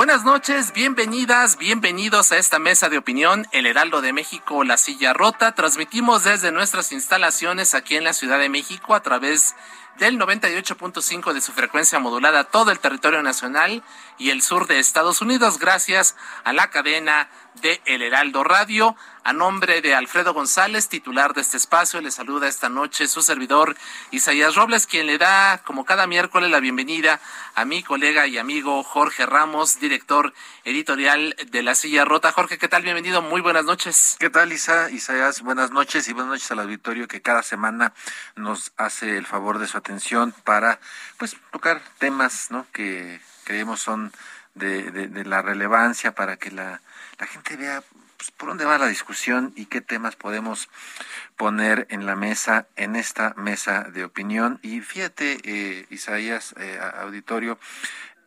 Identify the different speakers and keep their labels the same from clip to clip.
Speaker 1: Buenas noches, bienvenidas, bienvenidos a esta mesa de opinión, El Heraldo de México, La Silla Rota. Transmitimos desde nuestras instalaciones aquí en la Ciudad de México a través del 98.5 de su frecuencia modulada todo el territorio nacional y el sur de Estados Unidos gracias a la cadena de El Heraldo Radio. A nombre de Alfredo González, titular de este espacio, le saluda esta noche su servidor Isaías Robles, quien le da, como cada miércoles, la bienvenida a mi colega y amigo Jorge Ramos, director editorial de La Silla Rota. Jorge, ¿qué tal? Bienvenido, muy buenas noches.
Speaker 2: ¿Qué tal, Isa? Isaías, buenas noches y buenas noches al auditorio que cada semana nos hace el favor de su atención para, pues, tocar temas, ¿no? Que creemos son de, de la relevancia para que la la gente vea pues, por dónde va la discusión y qué temas podemos poner en la mesa, en esta mesa de opinión. Y fíjate, eh, Isaías, eh, auditorio,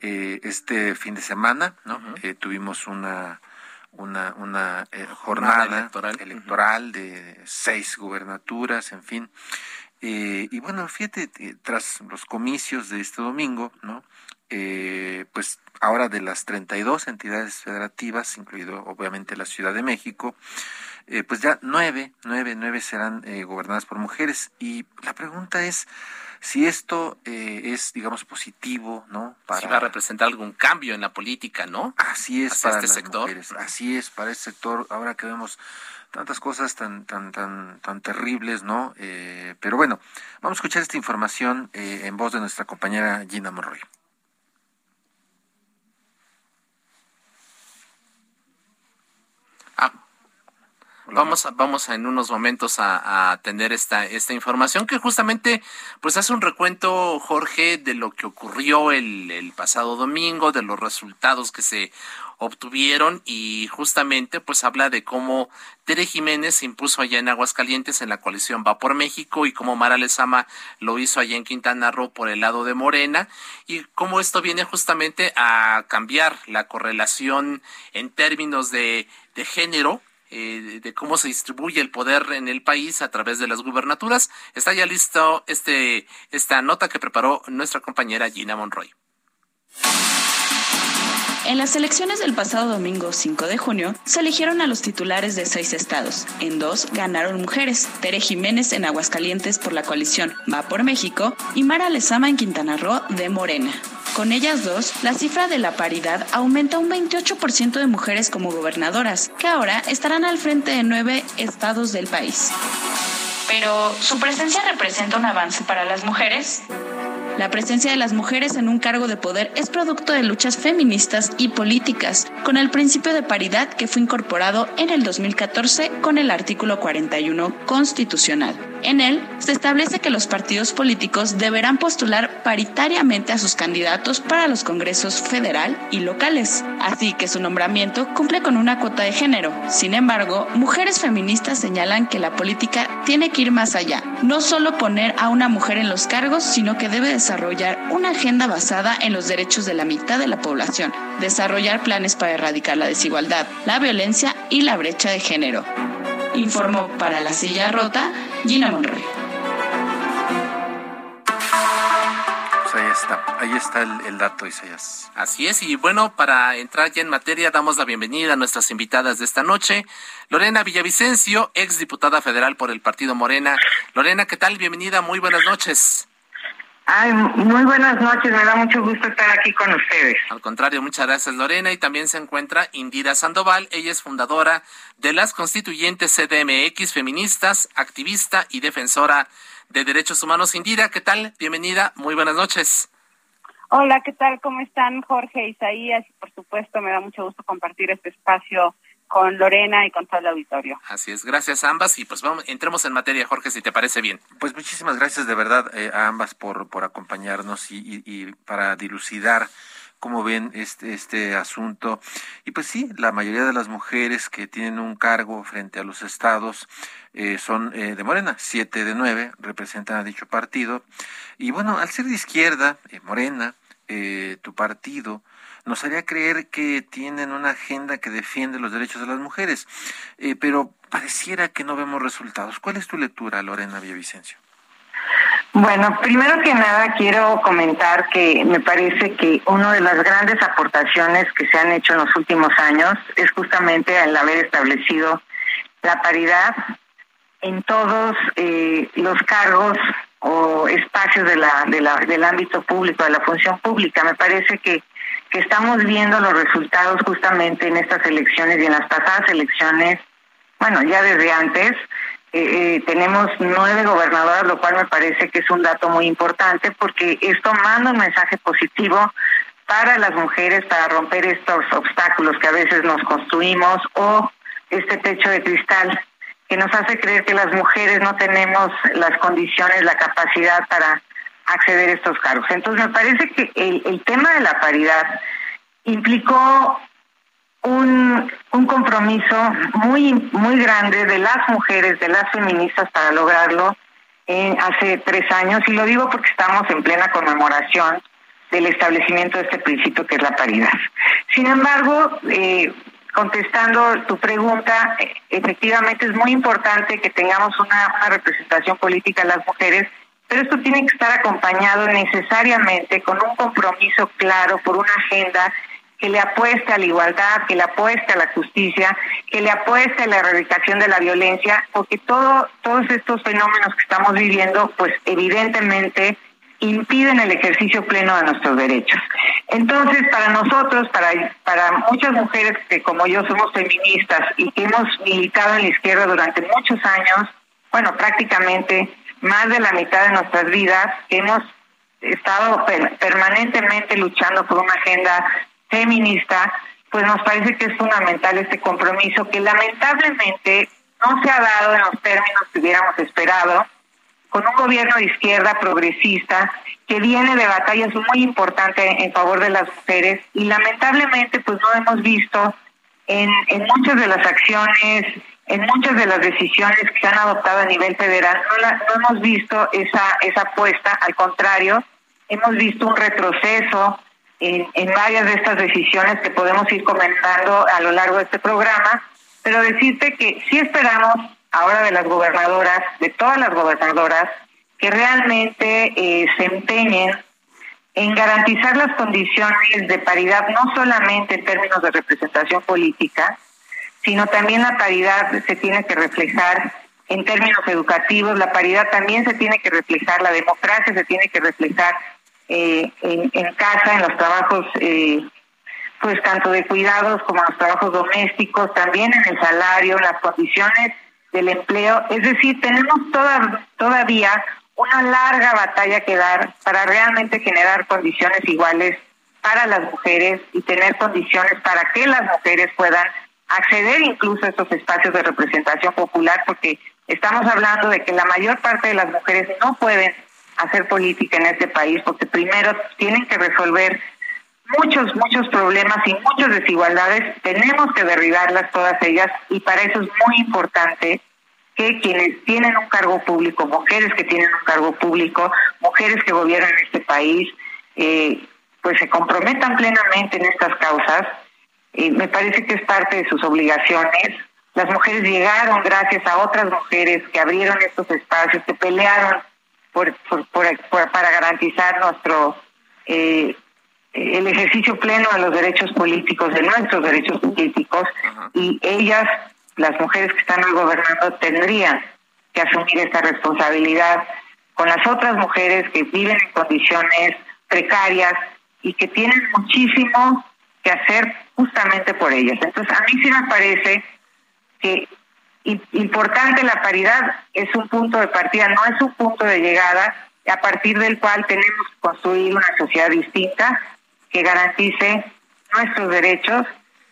Speaker 2: eh, este fin de semana, ¿no? tuvimos una una, una jornada electoral, de seis gubernaturas, en fin. y bueno, fíjate, tras los comicios de este domingo, ¿no? Eh, pues ahora de las 32 entidades federativas, incluido obviamente la Ciudad de México, eh, pues ya nueve, nueve, nueve serán eh, gobernadas por mujeres. Y la pregunta es si esto es, digamos, positivo, ¿no?
Speaker 1: Para... Si va a representar algún cambio en la política, ¿no?
Speaker 2: Así es para este sector. Así es para este sector. Ahora que vemos tantas cosas tan tan tan tan terribles, ¿no? pero bueno, vamos a escuchar esta información en voz de nuestra compañera Gina Monroy.
Speaker 1: Vamos a, vamos en unos momentos a, a, tener esta, esta información que justamente pues hace un recuento, Jorge, de lo que ocurrió el, el pasado domingo, de los resultados que se obtuvieron y justamente pues habla de cómo Tere Jiménez se impuso allá en Aguascalientes en la coalición Va por México y cómo Mara Lezama lo hizo allá en Quintana Roo por el lado de Morena y cómo esto viene justamente a cambiar la correlación en términos de, de género eh, de cómo se distribuye el poder en el país a través de las gubernaturas. Está ya listo este, esta nota que preparó nuestra compañera Gina Monroy.
Speaker 3: En las elecciones del pasado domingo 5 de junio, se eligieron a los titulares de seis estados. En dos ganaron mujeres, Tere Jiménez en Aguascalientes por la coalición Va por México y Mara Lezama en Quintana Roo de Morena. Con ellas dos, la cifra de la paridad aumenta un 28% de mujeres como gobernadoras, que ahora estarán al frente de nueve estados del país. Pero, ¿su presencia representa un avance para las mujeres? La presencia de las mujeres en un cargo de poder es producto de luchas feministas y políticas, con el principio de paridad que fue incorporado en el 2014 con el artículo 41 constitucional. En él se establece que los partidos políticos deberán postular paritariamente a sus candidatos para los congresos federal y locales, así que su nombramiento cumple con una cuota de género. Sin embargo, mujeres feministas señalan que la política tiene que ir más allá, no solo poner a una mujer en los cargos, sino que debe desarrollar una agenda basada en los derechos de la mitad de la población, desarrollar planes para erradicar la desigualdad, la violencia y la brecha de género. Informó para la silla rota Gina Monroy.
Speaker 2: Pues ahí está, ahí está el, dato, Isaías.
Speaker 1: Así es, y bueno, para entrar ya en materia, damos la bienvenida a nuestras invitadas de esta noche. Lorena Villavicencio, ex diputada federal por el Partido Morena. Lorena, ¿qué tal? Bienvenida, muy buenas noches.
Speaker 4: Ay, muy buenas noches, me da mucho gusto estar aquí con ustedes.
Speaker 1: Al contrario, muchas gracias Lorena y también se encuentra Indira Sandoval, ella es fundadora de las constituyentes CDMX feministas, activista y defensora de derechos humanos. Indira, ¿qué tal? Bienvenida, muy buenas noches.
Speaker 5: Hola, ¿qué tal? ¿Cómo están Jorge, Isaías? Por supuesto, me da mucho gusto compartir este espacio con Lorena y con todo el auditorio.
Speaker 1: Así es, gracias a ambas y pues vamos, entremos en materia, Jorge, si te parece bien.
Speaker 2: Pues muchísimas gracias de verdad eh, a ambas por, por acompañarnos y, y, para dilucidar cómo ven este, este asunto. Y pues sí, la mayoría de las mujeres que tienen un cargo frente a los estados eh, son eh, de Morena, siete de nueve representan a dicho partido. Y bueno, al ser de izquierda, Morena, tu partido, nos haría creer que tienen una agenda que defiende los derechos de las mujeres, eh, pero pareciera que no vemos resultados. ¿Cuál es tu lectura, Lorena Villavicencio?
Speaker 4: Bueno, primero que nada quiero comentar que me parece que una de las grandes aportaciones que se han hecho en los últimos años es justamente el haber establecido la paridad en todos eh, los cargos o espacios de la, de la, del ámbito público, de la función pública. Me parece que que estamos viendo los resultados justamente en estas elecciones y en las pasadas elecciones, bueno, ya desde antes, eh, eh, tenemos nueve gobernadoras, lo cual me parece que es un dato muy importante porque esto manda un mensaje positivo para las mujeres para romper estos obstáculos que a veces nos construimos o este techo de cristal que nos hace creer que las mujeres no tenemos las condiciones, la capacidad para acceder a estos cargos. Entonces me parece que el, tema de la paridad implicó un, compromiso muy, muy grande de las mujeres, de las feministas para lograrlo en, hace tres años y lo digo porque estamos en plena conmemoración del establecimiento de este principio que es la paridad. Sin embargo, eh, contestando tu pregunta, efectivamente es muy importante que tengamos una, una representación política de las mujeres pero esto tiene que estar acompañado necesariamente con un compromiso claro por una agenda que le apueste a la igualdad, que le apueste a la justicia, que le apueste a la erradicación de la violencia, porque todo, todos estos fenómenos que estamos viviendo, pues evidentemente impiden el ejercicio pleno de nuestros derechos. Entonces, para nosotros, para, para muchas mujeres que como yo somos feministas y que hemos militado en la izquierda durante muchos años, bueno, prácticamente más de la mitad de nuestras vidas, hemos estado permanentemente luchando por una agenda feminista, pues nos parece que es fundamental este compromiso que lamentablemente no se ha dado en los términos que hubiéramos esperado, con un gobierno de izquierda progresista que viene de batallas muy importantes en favor de las mujeres y lamentablemente pues no hemos visto en, en muchas de las acciones en muchas de las decisiones que se han adoptado a nivel federal no, hemos visto esa, esa apuesta, al contrario, hemos visto un retroceso en, en varias de estas decisiones que podemos ir comentando a lo largo de este programa, pero decirte que sí esperamos ahora de las gobernadoras, de todas las gobernadoras, que realmente eh, se empeñen en garantizar las condiciones de paridad, no solamente en términos de representación política, sino también la paridad se tiene que reflejar en términos educativos, la paridad también se tiene que reflejar, la democracia se tiene que reflejar eh, en, casa, en los trabajos, eh, pues tanto de cuidados como en los trabajos domésticos, también en el salario, en las condiciones del empleo. Es decir, tenemos toda, todavía una larga batalla que dar para realmente generar condiciones iguales para las mujeres y tener condiciones para que las mujeres puedan acceder incluso a estos espacios de representación popular, porque estamos hablando de que la mayor parte de las mujeres no pueden hacer política en este país, porque primero tienen que resolver muchos, muchos problemas y muchas desigualdades, tenemos que derribarlas todas ellas y para eso es muy importante que quienes tienen un cargo público, mujeres que tienen un cargo público, mujeres que gobiernan este país, eh, pues se comprometan plenamente en estas causas me parece que es parte de sus obligaciones. Las mujeres llegaron gracias a otras mujeres que abrieron estos espacios, que pelearon por, para garantizar nuestro eh, el ejercicio pleno de los derechos políticos, de nuestros derechos políticos, y ellas, las mujeres que están hoy gobernando, tendrían que asumir esta responsabilidad con las otras mujeres que viven en condiciones precarias y que tienen muchísimo que hacer justamente por ellas. Entonces, a mí sí me parece que importante la paridad es un punto de partida, no es un punto de llegada a partir del cual tenemos que construir una sociedad distinta que garantice nuestros derechos,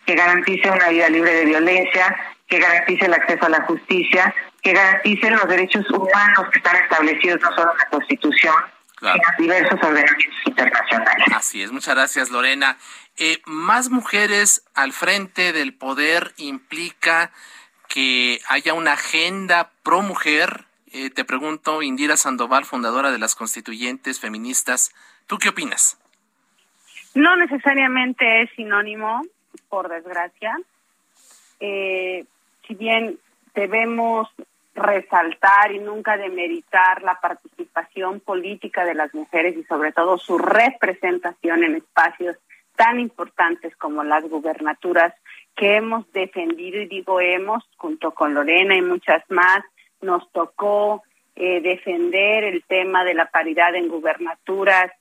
Speaker 4: que garantice una vida libre de violencia, que garantice el acceso a la justicia, que garantice los derechos humanos que están establecidos no solo en la Constitución, en diversos ordenamientos internacionales.
Speaker 1: Así es, muchas gracias Lorena. Eh, más mujeres al frente del poder implica que haya una agenda pro mujer. Eh, te pregunto, Indira Sandoval, fundadora de las constituyentes feministas, ¿tú qué opinas?
Speaker 5: No necesariamente es sinónimo, por desgracia. Eh, si bien debemos resaltar y nunca demeritar la participación política de las mujeres y sobre todo su representación en espacios tan importantes como las gubernaturas que hemos defendido y digo hemos junto con Lorena y muchas más nos tocó eh, defender el tema de la paridad en gubernaturas.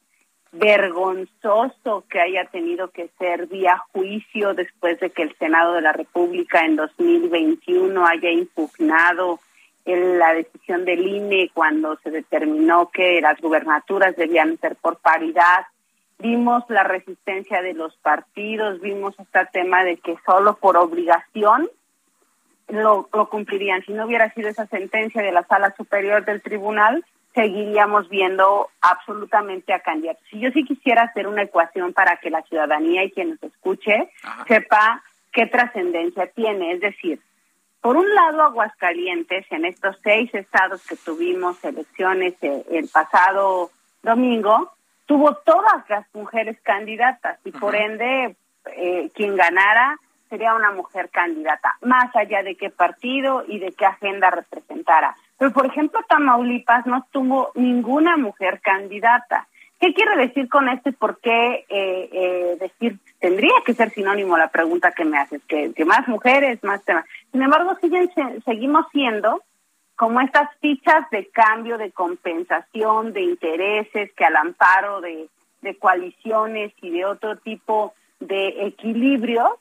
Speaker 5: Vergonzoso que haya tenido que ser vía juicio después de que el Senado de la República en 2021 haya impugnado la decisión del INE cuando se determinó que las gubernaturas debían ser por paridad. Vimos la resistencia de los partidos, vimos este tema de que solo por obligación lo, lo cumplirían. Si no hubiera sido esa sentencia de la Sala Superior del Tribunal, seguiríamos viendo absolutamente a candidatos. Si yo sí quisiera hacer una ecuación para que la ciudadanía y quien nos escuche sepa qué trascendencia tiene, es decir, por un lado Aguascalientes, en estos seis estados que tuvimos elecciones eh, el pasado domingo, tuvo todas las mujeres candidatas y por ende eh, quien ganara sería una mujer candidata, más allá de qué partido y de qué agenda representara. Pero, por ejemplo, Tamaulipas no tuvo ninguna mujer candidata. ¿Qué quiere decir con esto y por qué eh, eh, decir, tendría que ser sinónimo la pregunta que me haces, que, más mujeres, más temas? Sin embargo, siguen, seguimos siendo como estas fichas de cambio, de compensación, de intereses, que al amparo de, coaliciones y de otro tipo de equilibrio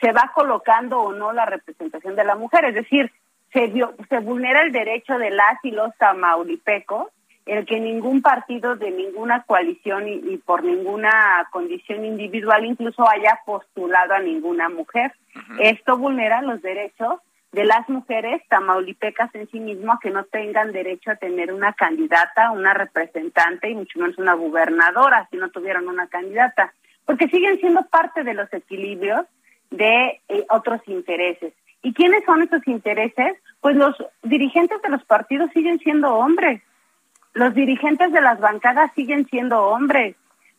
Speaker 5: se va colocando o no la representación de la mujer. Es decir, se, se vulnera el derecho de las y los tamaulipecos el que ningún partido de ninguna coalición y, por ninguna condición individual incluso haya postulado a ninguna mujer. Esto vulnera los derechos de las mujeres tamaulipecas en sí mismo que no tengan derecho a tener una candidata, una representante y mucho menos una gobernadora si no tuvieran una candidata, porque siguen siendo parte de los equilibrios de eh, otros intereses. ¿Y quiénes son esos intereses? Pues los dirigentes de los partidos siguen siendo hombres, los dirigentes de las bancadas siguen siendo hombres,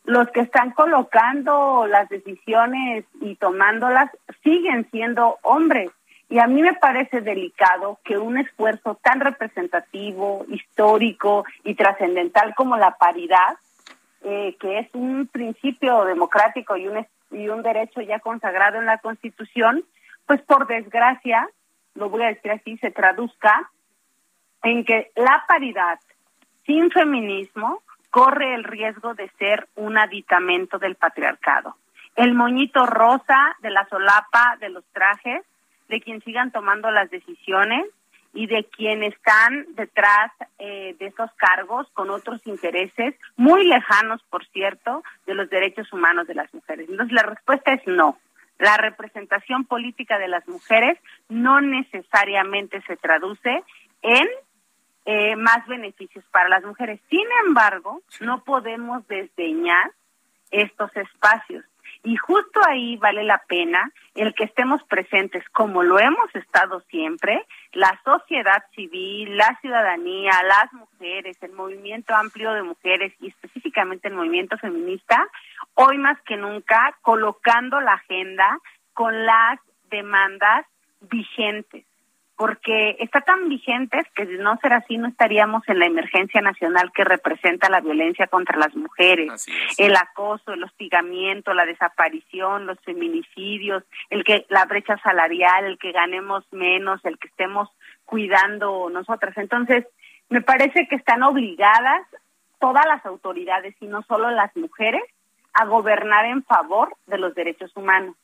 Speaker 5: los que están colocando las decisiones y tomándolas siguen siendo hombres. Y a mí me parece delicado que un esfuerzo tan representativo, histórico y trascendental como la paridad, eh, que es un principio democrático y un, y un derecho ya consagrado en la Constitución, pues por desgracia, lo voy a decir así, se traduzca en que la paridad sin feminismo corre el riesgo de ser un aditamento del patriarcado. El moñito rosa de la solapa de los trajes, de quien sigan tomando las decisiones y de quienes están detrás eh, de esos cargos con otros intereses muy lejanos, por cierto, de los derechos humanos de las mujeres. Entonces la respuesta es no la representación política de las mujeres no necesariamente se traduce en eh, más beneficios para las mujeres. Sin embargo, no podemos desdeñar estos espacios. Y justo ahí vale la pena el que estemos presentes, como lo hemos estado siempre, la sociedad civil, la ciudadanía, las mujeres, el movimiento amplio de mujeres y específicamente el movimiento feminista, hoy más que nunca colocando la agenda con las demandas vigentes porque está tan vigentes que si no ser así no estaríamos en la emergencia nacional que representa la violencia contra las mujeres, el acoso, el hostigamiento, la desaparición, los feminicidios, el que la brecha salarial, el que ganemos menos, el que estemos cuidando nosotras. Entonces, Me parece que están obligadas todas las autoridades y no solo las mujeres a gobernar en favor de los derechos humanos.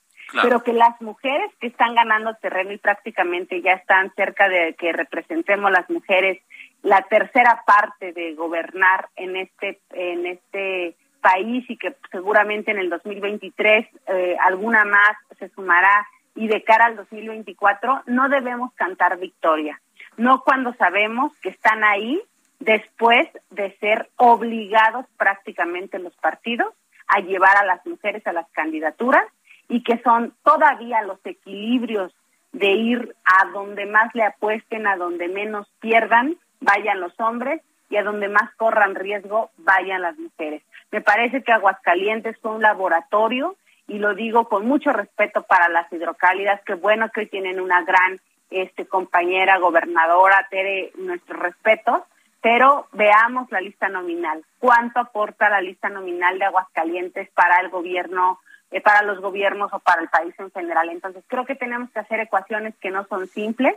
Speaker 5: Pero que las mujeres que están ganando terreno y prácticamente ya están cerca de que representemos las mujeres la tercera parte de gobernar en este en este país y que seguramente en el 2023 eh, alguna más se sumará y de cara al 2024 no debemos cantar victoria, no cuando sabemos que están ahí después de ser obligados prácticamente los partidos a llevar a las mujeres a las candidaturas y que son todavía los equilibrios de ir a donde más le apuesten, a donde menos pierdan, vayan los hombres y a donde más corran riesgo, vayan las mujeres. Me parece que Aguascalientes fue un laboratorio y lo digo con mucho respeto para las hidrocálidas, que bueno que hoy tienen una gran este compañera gobernadora, Tere, nuestros respetos, pero veamos la lista nominal. ¿Cuánto aporta la lista nominal de Aguascalientes para el gobierno, eh, para los gobiernos o para el país en general? Entonces, creo que tenemos que hacer ecuaciones que no son simples,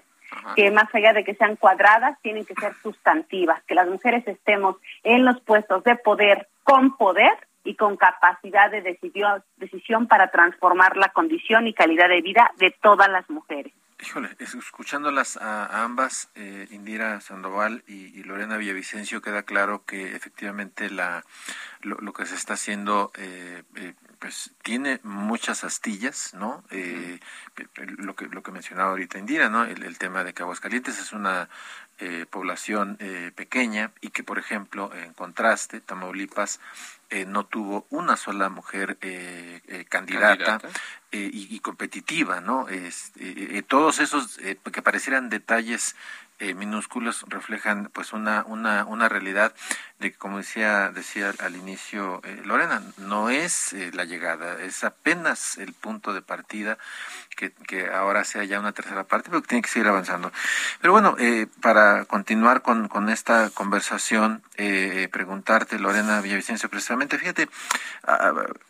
Speaker 5: que más allá de que sean cuadradas, tienen que ser sustantivas, que las mujeres estemos en los puestos de poder con poder y con capacidad de decisión, decisión para transformar la condición y calidad de vida de todas las mujeres.
Speaker 2: Híjole, escuchándolas a, ambas, eh, Indira Sandoval y, Lorena Villavicencio, queda claro que efectivamente la lo, que se está haciendo eh, eh, pues tiene muchas astillas, ¿no? lo que lo que mencionaba ahorita Indira, ¿no? El, tema de que Aguascalientes es una población pequeña y que, por ejemplo, en contraste, Tamaulipas no tuvo una sola mujer candidata, y, competitiva, ¿no? Es, todos esos que parecieran detalles minúsculos reflejan pues una, una, una realidad de que como decía decía al inicio Lorena no es la llegada es apenas el punto de partida que, que ahora sea ya una tercera parte pero que tiene que seguir avanzando. Pero bueno para continuar con, con esta conversación preguntarte Lorena Villavicencio precisamente fíjate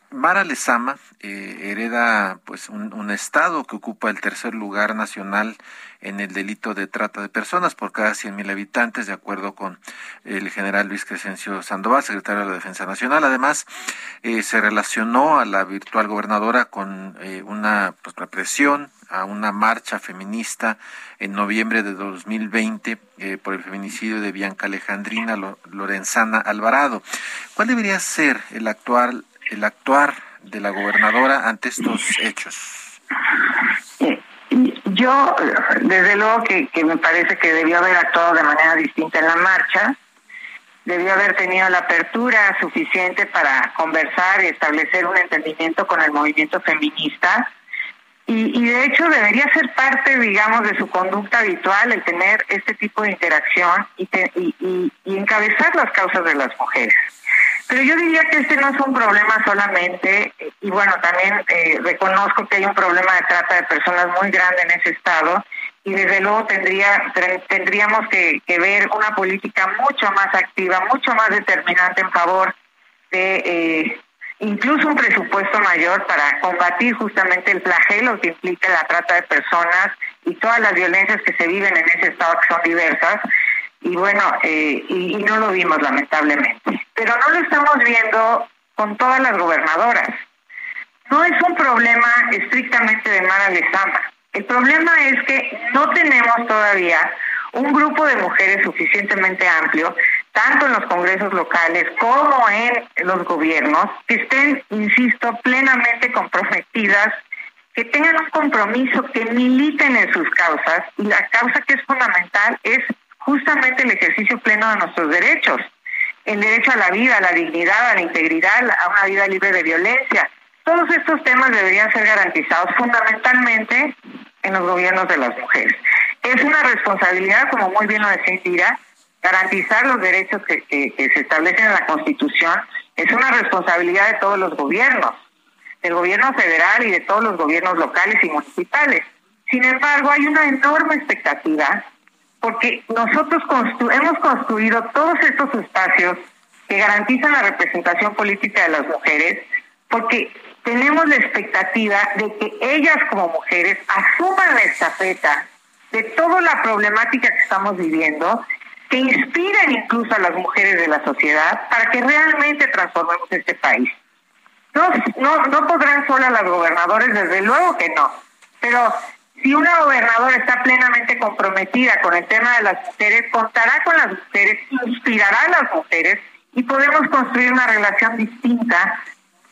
Speaker 2: Mara Lezama eh, hereda pues un, estado que ocupa el tercer lugar nacional en el delito de trata de personas por cada 100.000 habitantes, de acuerdo con el general Luis Crescencio Sandoval, secretario de la Defensa Nacional. Además, eh, se relacionó a la virtual gobernadora con eh, una pues, represión a una marcha feminista en noviembre de 2020 eh, por el feminicidio de Bianca Alejandrina Lorenzana Alvarado. ¿Cuál debería ser el actual el actuar de la gobernadora ante estos hechos?
Speaker 4: Yo, desde luego que, me parece que debió haber actuado de manera distinta en la marcha, debió haber tenido la apertura suficiente para conversar y establecer un entendimiento con el movimiento feminista. Y, de hecho debería ser parte, digamos, de su conducta habitual el tener este tipo de interacción y, y encabezar las causas de las mujeres. Pero yo diría que este no es un problema solamente, y bueno, también eh, reconozco que hay un problema de trata de personas muy grande en ese estado, y desde luego tendría, tendríamos que, ver una política mucho más activa, mucho más determinante en favor de eh, incluso un presupuesto mayor para combatir justamente el flagelo que implica la trata de personas y todas las violencias que se viven en ese estado que son diversas y bueno, eh, y, no lo vimos lamentablemente. Pero no lo estamos viendo con todas las gobernadoras. No es un problema estrictamente de Mara Lezama. El problema es que no tenemos todavía un grupo de mujeres suficientemente amplio, tanto en los congresos locales como en los gobiernos, que estén, insisto, plenamente comprometidas, que tengan un compromiso, que militen en sus causas. Y la causa que es fundamental es justamente el ejercicio pleno de nuestros derechos, el derecho a la vida, a la dignidad, a la integridad, a una vida libre de violencia. Todos estos temas deberían ser garantizados fundamentalmente en los gobiernos de las mujeres. Es una responsabilidad, como muy bien lo decía Indira, garantizar los derechos que, se establecen en la Constitución. Es una responsabilidad de todos los gobiernos, del gobierno federal y de todos los gobiernos locales y municipales. Sin embargo, hay una enorme expectativa porque nosotros hemos construido todos estos espacios que garantizan la representación política de las mujeres, porque tenemos la expectativa de que ellas como mujeres asuman la estafeta de toda la problemática que estamos viviendo que inspiren incluso a las mujeres de la sociedad para que realmente transformemos este país. No, no, no podrán solas las gobernadoras, desde luego que no, pero si una gobernadora está plenamente comprometida con el tema de las mujeres, contará con las mujeres, inspirará a las mujeres y podemos construir una relación distinta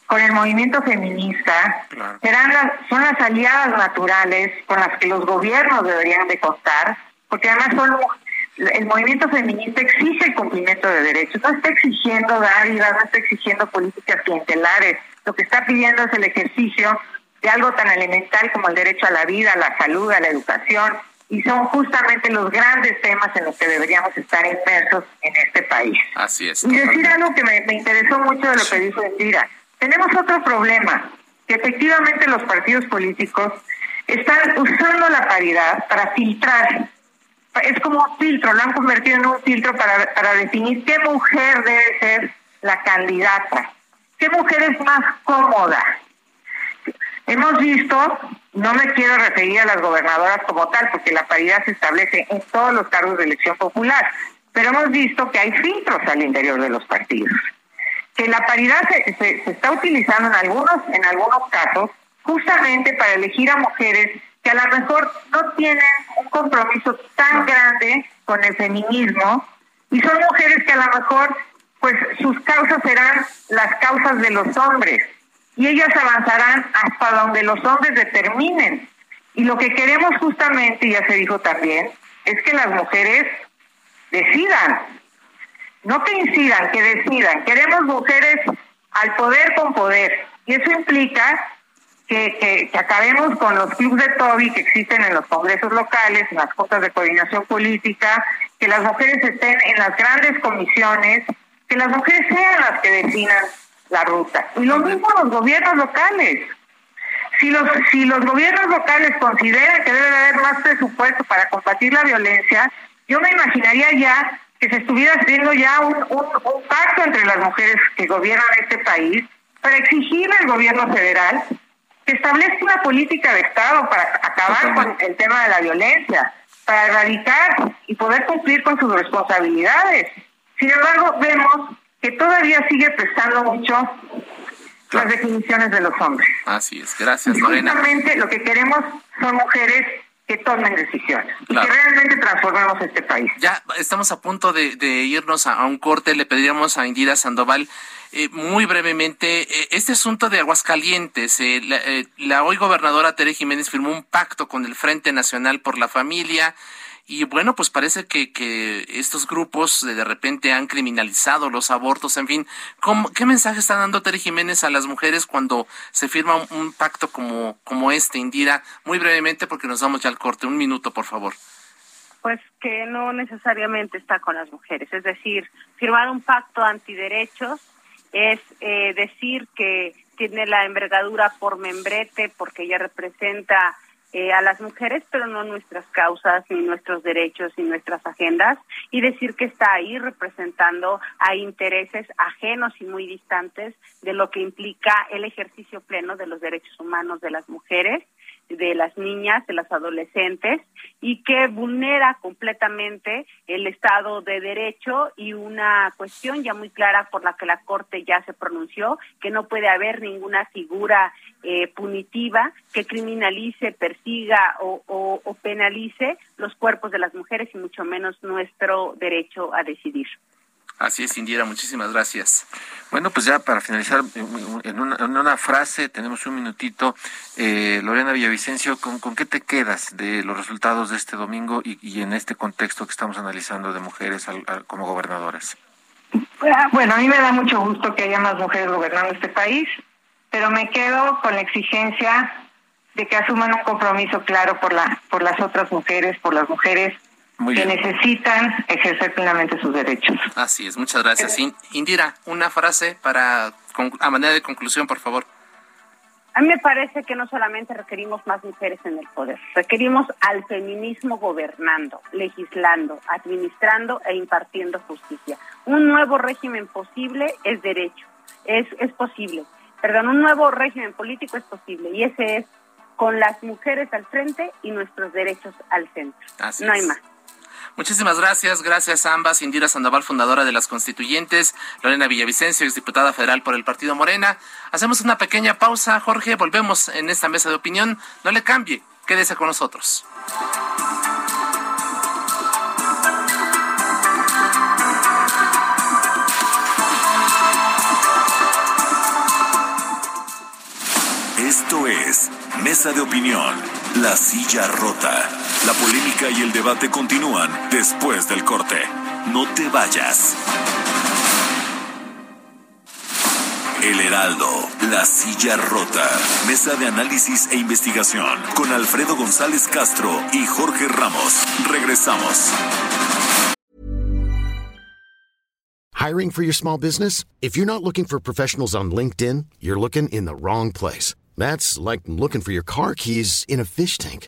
Speaker 4: con el movimiento feminista. Serán las, son las aliadas naturales con las que los gobiernos deberían de contar, porque además solo el movimiento feminista exige el cumplimiento de derechos, no está exigiendo dádivas, no está exigiendo políticas clientelares, lo que está pidiendo es el ejercicio de algo tan elemental como el derecho a la vida, a la salud, a la educación, y son justamente los grandes temas en los que deberíamos estar inmersos en este país.
Speaker 1: Así es.
Speaker 4: Y decir algo que me, interesó mucho de lo que dijo Indira. Tenemos otro problema, que efectivamente los partidos políticos están usando la paridad para filtrar. Es como un filtro, lo han convertido en un filtro para, para definir qué mujer debe ser la candidata, qué mujer es más cómoda, Hemos visto, no me quiero referir a las gobernadoras como tal, porque la paridad se establece en todos los cargos de elección popular, pero hemos visto que hay filtros al interior de los partidos. Que la paridad se, se, está utilizando en algunos, en algunos casos justamente para elegir a mujeres que a lo mejor no tienen un compromiso tan grande con el feminismo y son mujeres que a lo mejor pues sus causas serán las causas de los hombres y ellas avanzarán hasta donde los hombres determinen. Y lo que queremos justamente, ya se dijo también, es que las mujeres decidan, no que incidan, que decidan. Queremos mujeres al poder con poder. Y eso implica que, que, acabemos con los clubes de Toby que existen en los congresos locales, en las juntas de coordinación política, que las mujeres estén en las grandes comisiones, que las mujeres sean las que decidan la ruta. Y lo mismo los gobiernos locales. Si los, si los gobiernos locales consideran que debe haber más presupuesto para combatir la violencia, yo me imaginaría ya que se estuviera haciendo ya un, un, pacto entre las mujeres que gobiernan este país para exigir al gobierno federal que establezca una política de Estado para acabar con el tema de la violencia, para erradicar y poder cumplir con sus responsabilidades. Sin embargo, vemos que todavía sigue prestando mucho las definiciones de los hombres.
Speaker 1: Así es, gracias
Speaker 4: Lorena. Justamente lo que queremos son mujeres que tomen decisiones y que realmente transformemos este país.
Speaker 1: Ya estamos a punto de, irnos a, un corte, le pediríamos a Indira Sandoval eh, muy brevemente, eh, este asunto de Aguascalientes, eh, la, la, hoy gobernadora Tere Jiménez firmó un pacto con el Frente Nacional por la Familia, y bueno, pues parece que, que estos grupos de repente han criminalizado los abortos, en fin. ¿Qué mensaje está dando Tere Jiménez a las mujeres cuando se firma un, pacto como, como este, Indira? Muy brevemente, porque nos damos ya al corte. Un minuto, por favor.
Speaker 5: Pues que no necesariamente está con las mujeres. Es decir, firmar un pacto antiderechos es eh, decir que tiene la envergadura por membrete porque ella representa eh, a las mujeres, pero no nuestras causas, ni nuestros derechos, ni nuestras agendas, y decir que está ahí representando a intereses ajenos y muy distantes de lo que implica el ejercicio pleno de los derechos humanos de las mujeres de las niñas, de las adolescentes y que vulnera completamente el Estado de Derecho y una cuestión ya muy clara por la que la Corte ya se pronunció, que no puede haber ninguna figura eh, punitiva que criminalice, persiga o, o penalice los cuerpos de las mujeres y mucho menos nuestro derecho a decidir.
Speaker 1: Así es, Indira, muchísimas gracias.
Speaker 2: Bueno, pues ya para finalizar, en una, frase, tenemos un minutito. Eh, Lorena Villavicencio, ¿con, ¿con, qué te quedas de los resultados de este domingo y, en este contexto que estamos analizando de mujeres como gobernadoras?
Speaker 4: Ah, bueno, a mí me da mucho gusto que haya más mujeres gobernando este país, pero me quedo con la exigencia de que asuman un compromiso claro por, la, por las otras mujeres, por las mujeres que necesitan ejercer plenamente sus derechos.
Speaker 1: Así es, muchas gracias. Indira, una frase para a manera de conclusión, por favor.
Speaker 5: A mí me parece que no solamente requerimos más mujeres en el poder, requerimos al feminismo gobernando, legislando, administrando e impartiendo justicia. Un nuevo régimen posible es derecho, es, es posible. Perdón, un nuevo régimen político es posible y ese es con las mujeres al frente y nuestros derechos al centro. no hay más.
Speaker 1: Muchísimas gracias, gracias a ambas. Indira Sandoval, fundadora de las Constituyentes, Lorena Villavicencio, exdiputada federal por el Partido Morena. Hacemos una pequeña pausa, Jorge, volvemos en esta mesa de opinión. No le cambie, quédese con nosotros.
Speaker 6: Esto es Mesa de Opinión, La Silla Rota. La polémica y el debate continúan después del corte. No te vayas. El Heraldo, La Silla Rota. Mesa de análisis e investigación con Alfredo González Castro y Jorge Ramos. Regresamos.
Speaker 7: Hiring for your small business? If you're not looking for professionals on LinkedIn, you're looking in the wrong place. That's like looking for your car keys in a fish tank.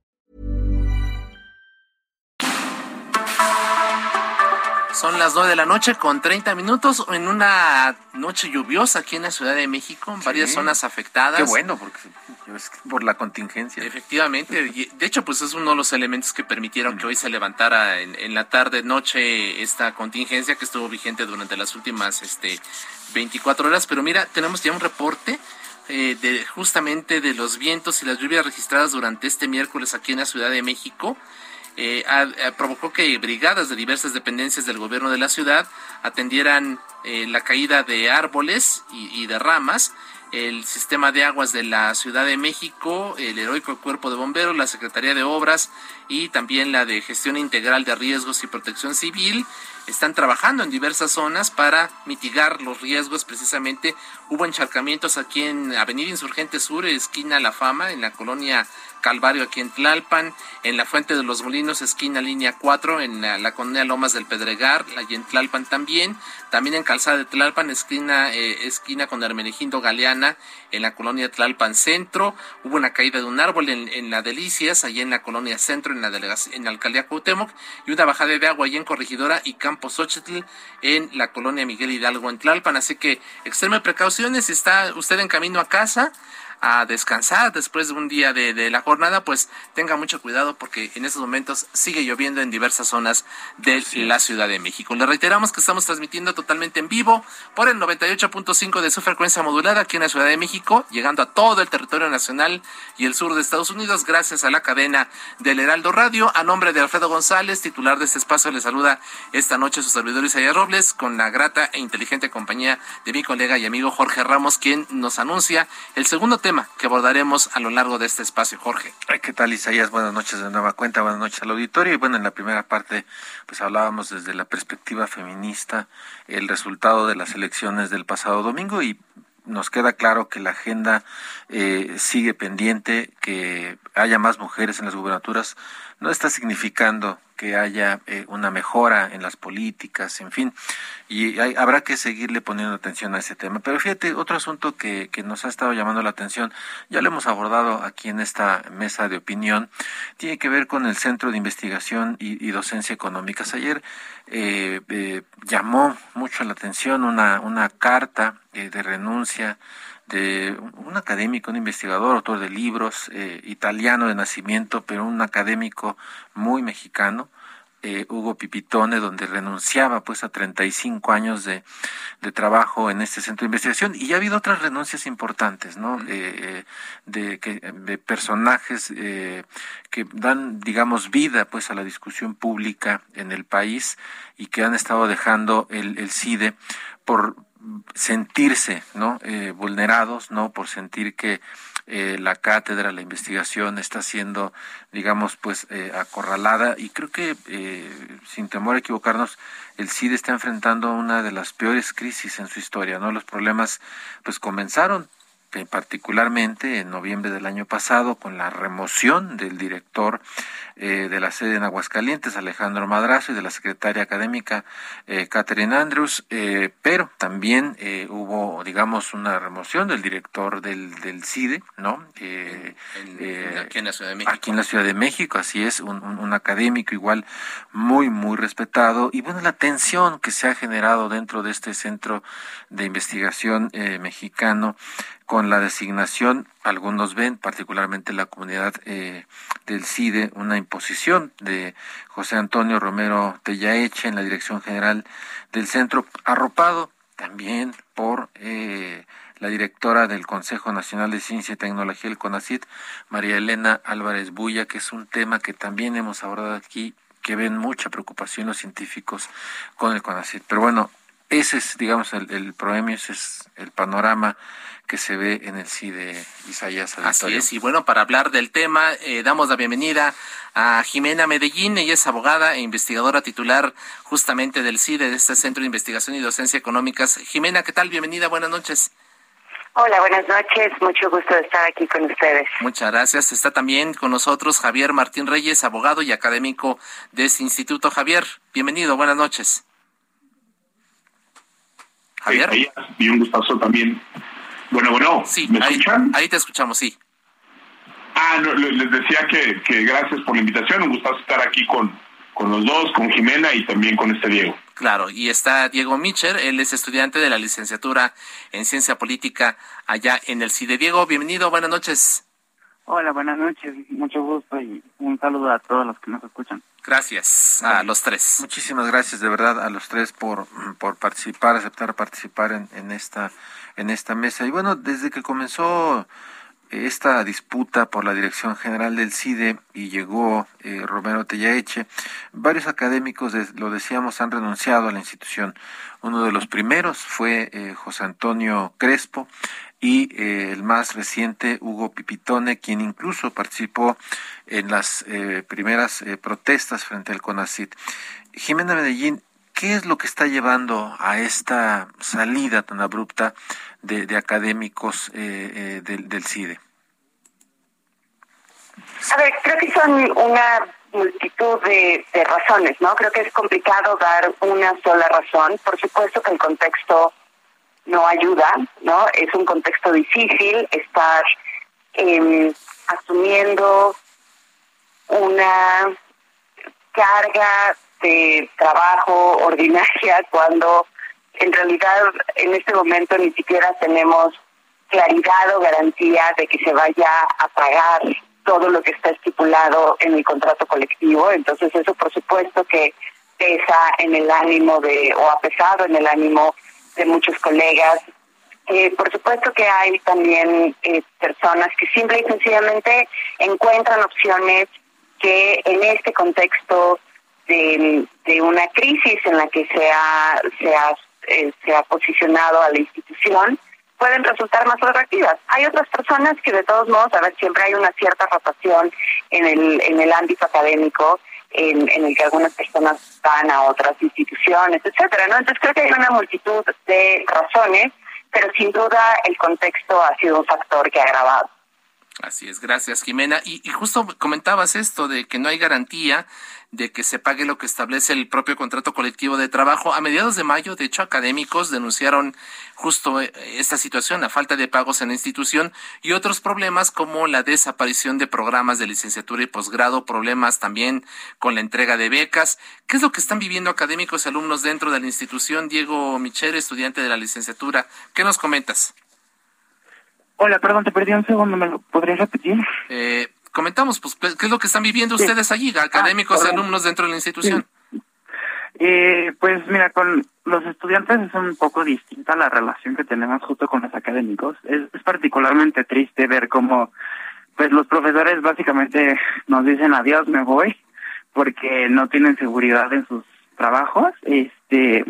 Speaker 1: Son las 9 de la noche con 30 minutos en una noche lluviosa aquí en la Ciudad de México, varias zonas afectadas.
Speaker 2: Qué bueno, porque por la contingencia.
Speaker 1: Efectivamente, de hecho, pues es uno de los elementos que permitieron que hoy se levantara en, la tarde noche esta contingencia que estuvo vigente durante las últimas este 24 horas, pero mira, tenemos ya un reporte eh, de justamente de los vientos y las lluvias registradas durante este miércoles aquí en la Ciudad de México. Eh, provocó que brigadas de diversas dependencias del gobierno de la ciudad atendieran eh, la caída de árboles y, de ramas el sistema de aguas de la Ciudad de México, el heroico cuerpo de bomberos, la Secretaría de Obras y también la de Gestión Integral de Riesgos y Protección Civil están trabajando en diversas zonas para mitigar los riesgos. Precisamente hubo encharcamientos aquí en Avenida Insurgente Sur, esquina La Fama, en la colonia Calvario aquí en Tlalpan, en la Fuente de los Molinos, esquina línea 4, en la, colonia Lomas del Pedregar, allí en Tlalpan también, también en Calzada de Tlalpan, esquina, eh, esquina con Hermenegindo Galeana, en la colonia Tlalpan Centro, hubo una caída de un árbol en, la Delicias, allí en la colonia Centro, en la, en la alcaldía Cuauhtémoc, y una bajada de agua allí en Corregidora y Campo Xochitl, en la colonia Miguel Hidalgo en Tlalpan, así que extreme precauciones, está usted en camino a casa, a descansar después de un día de, la jornada, pues tenga mucho cuidado porque en estos momentos sigue lloviendo en diversas zonas de la Ciudad de México. Le reiteramos que estamos transmitiendo totalmente en vivo por el 98.5 de su frecuencia modulada aquí en la Ciudad de México, llegando a todo el territorio nacional y el sur de Estados Unidos gracias a la cadena del Heraldo Radio. A nombre de Alfredo González, titular de este espacio, le saluda esta noche su servidor Isaías Robles con la grata e inteligente compañía de mi colega y amigo Jorge Ramos, quien nos anuncia el segundo tema que abordaremos a lo largo de este espacio, Jorge.
Speaker 2: ¿Qué tal, Isaías? Buenas noches de nueva cuenta, buenas noches al auditorio. Y bueno, en la primera parte, pues hablábamos desde la perspectiva feminista, el resultado de las elecciones del pasado domingo y nos queda claro que la agenda eh, sigue pendiente, que haya más mujeres en las gubernaturas, no está significando que haya eh, una mejora en las políticas, en fin, y habrá que seguirle poniendo atención a ese tema. Pero fíjate, otro asunto que, que nos ha estado llamando la atención, ya lo hemos abordado aquí en esta mesa de opinión, tiene que ver con el Centro de Investigación y, Docencia Económicas. Ayer eh, eh, llamó mucho la atención una, una carta de renuncia de un académico, un investigador, autor de libros, eh, italiano de nacimiento, pero un académico muy mexicano, eh, Hugo Pipitone, donde renunciaba pues a 35 años de, de, trabajo en este centro de investigación. Y ya ha habido otras renuncias importantes, ¿no? Eh, de, que, de personajes que dan, digamos, vida pues a la discusión pública en el país y que han estado dejando el, el CIDE por sentirse ¿no? Eh, vulnerados, ¿no? por sentir que eh, la cátedra, la investigación está siendo, digamos, pues eh, acorralada y creo que, sin temor a equivocarnos, el CID está enfrentando una de las peores crisis en su historia, ¿no? Los problemas, pues comenzaron particularmente en noviembre del año pasado con la remoción del director eh, de la sede en Aguascalientes, Alejandro Madrazo, y de la secretaria académica eh, Catherine Andrews, eh, pero también eh, hubo, digamos, una remoción del director del, del CIDE, ¿no?
Speaker 1: aquí en la Ciudad de México.
Speaker 2: Aquí en la Ciudad de México, así es, un, un, académico igual muy, muy respetado. Y bueno, la tensión que se ha generado dentro de este centro de investigación mexicano con la designación, algunos ven, particularmente la comunidad eh, del CIDE, una imposición de José Antonio Romero Tellaeche en la dirección general del centro, arropado también por eh, la directora del Consejo Nacional de Ciencia y Tecnología, el CONACIT, María Elena Álvarez Bulla, que es un tema que también hemos abordado aquí, que ven mucha preocupación los científicos con el CONACIT. Pero bueno, ese es, digamos, el, el ese es el panorama que se ve en el CIDE Isaías
Speaker 1: Así es, y bueno, para hablar del tema, eh, damos la bienvenida a Jimena Medellín, ella es abogada e investigadora titular justamente del CIDE, de este Centro de Investigación y Docencia Económicas. Jimena, ¿qué tal? Bienvenida, buenas noches.
Speaker 8: Hola, buenas noches. Mucho gusto de estar aquí con ustedes.
Speaker 1: Muchas gracias. Está también con nosotros Javier Martín Reyes, abogado y académico de este instituto. Javier, bienvenido. Buenas noches.
Speaker 9: Javier. y un gustazo también bueno, bueno,
Speaker 1: sí, ¿me ahí, escuchan? Ahí te escuchamos, sí.
Speaker 9: Ah, no, les decía que, que gracias por la invitación, un gustazo estar aquí con, con los dos, con Jimena y también con este Diego.
Speaker 1: Claro, y está Diego Micher, él es estudiante de la licenciatura en Ciencia Política allá en el CIDE. Diego, bienvenido, buenas noches.
Speaker 10: Hola, buenas noches, mucho gusto y un saludo a todos los que nos escuchan.
Speaker 1: Gracias a los tres.
Speaker 2: Muchísimas gracias de verdad a los tres por, por participar, aceptar participar en, en esta en esta mesa. Y bueno, desde que comenzó esta disputa por la dirección general del CIDE y llegó eh, Romero Tellaeche, varios académicos, lo decíamos, han renunciado a la institución. Uno de los primeros fue eh, José Antonio Crespo y eh, el más reciente, Hugo Pipitone, quien incluso participó en las primeras protestas frente al CONACIT. Jimena Medellín, ¿Qué es lo que está llevando a esta salida tan abrupta de, académicos eh, eh, del, del CIDE?
Speaker 8: A ver, creo que son una multitud de, razones, ¿no? Creo que es complicado dar una sola razón. Por supuesto que el contexto no ayuda, ¿no? Es un contexto difícil estar em, asumiendo una carga de trabajo ordinaria cuando en realidad en este momento ni siquiera tenemos claridad o garantía de que se vaya a pagar todo lo que está estipulado en el contrato colectivo. Entonces eso por supuesto que pesa en el ánimo de, o ha pesado en el ánimo de muchos colegas. Eh, por supuesto que hay también eh, personas que simple y sencillamente encuentran opciones que en este contexto de, una crisis en la que se ha, se, ha, eh, se ha posicionado a la institución pueden resultar más atractivas. Hay otras personas que de todos modos, a ver, siempre hay una cierta rotación en el, en el ámbito académico, en, en el que algunas personas van a otras instituciones, etcétera, ¿no? Entonces creo que hay una multitud de razones, pero sin duda el contexto ha sido un factor que ha agravado.
Speaker 1: Así es, gracias Jimena. Y, y, justo comentabas esto de que no hay garantía de que se pague lo que establece el propio contrato colectivo de trabajo. A mediados de mayo, de hecho, académicos denunciaron justo eh, esta situación, la falta de pagos en la institución y otros problemas como la desaparición de programas de licenciatura y posgrado, problemas también con la entrega de becas. ¿Qué es lo que están viviendo académicos y alumnos dentro de la institución? Diego Michel, estudiante de la licenciatura, ¿qué nos comentas?
Speaker 10: Hola, perdón, te perdí un segundo, ¿me lo podrías repetir?
Speaker 1: Eh, comentamos, pues, ¿qué es lo que están viviendo ustedes allí, académicos y ah, alumnos dentro de la institución?
Speaker 10: Eh, pues mira, con los estudiantes es un poco distinta la relación que tenemos justo con los académicos. Es, particularmente triste ver cómo, pues los profesores básicamente nos dicen adiós, me voy, porque no tienen seguridad en sus trabajos. Este,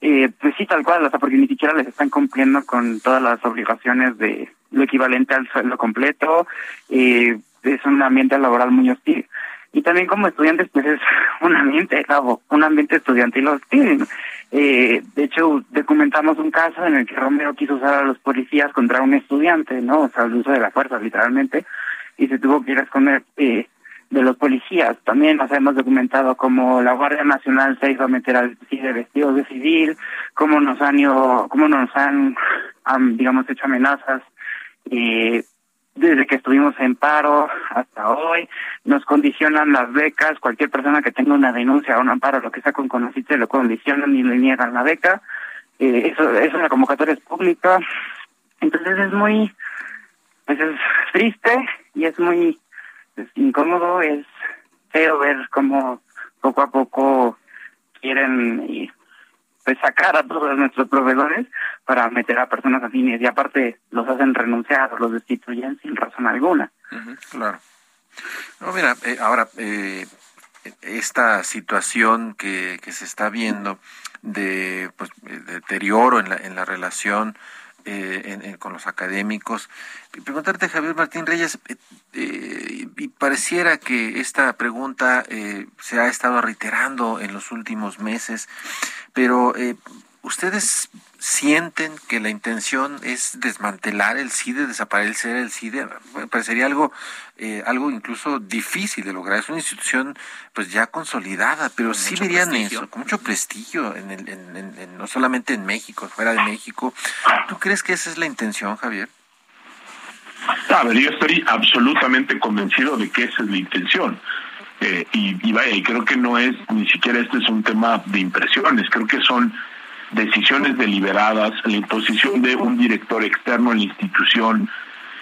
Speaker 10: eh, pues sí, tal cual, o sea, porque ni siquiera les están cumpliendo con todas las obligaciones de lo equivalente al sueldo completo, eh, es un ambiente laboral muy hostil. Y también como estudiantes, pues es un ambiente, un ambiente estudiantil hostil. Eh, de hecho, documentamos un caso en el que Romero quiso usar a los policías contra un estudiante, ¿no? O sea, el uso de la fuerza, literalmente, y se tuvo que ir a esconder eh, de los policías. También nos hemos documentado cómo la Guardia Nacional se iba a meter al CIDE vestidos de civil, cómo nos han ido, cómo nos han, digamos, hecho amenazas eh, desde que estuvimos en paro hasta hoy, nos condicionan las becas, cualquier persona que tenga una denuncia o un amparo, lo que sea con conocite, lo condicionan y le niegan la beca, eh, eso, eso la convocatoria es pública, entonces es muy, pues es triste y es muy es incómodo, es feo ver cómo poco a poco quieren pues sacar a todos nuestros proveedores para meter a personas afines y aparte los hacen renunciar o los destituyen sin razón alguna.
Speaker 2: claro. No, mira, eh, ahora, eh, esta situación que, que se está viendo de pues, deterioro en la, en la relación eh, con los académicos. Preguntarte, Javier Martín Reyes, eh, eh, y pareciera que esta pregunta se ha estado reiterando en los últimos meses, pero ¿Ustedes sienten que la intención es desmantelar el CIDE, desaparecer el CIDE? Me parecería algo, eh, algo incluso difícil de lograr. Es una institución pues ya consolidada, pero sí verían eso, con mucho prestigio, en el, en, no solamente en México, fuera de México. ¿Tú crees que esa es la intención, Javier?
Speaker 9: A ver, yo estoy absolutamente convencido de que esa es la intención. Eh, y, y vaya, y creo que no es, ni siquiera este es un tema de impresiones, creo que son decisiones deliberadas, la imposición de un director externo en la institución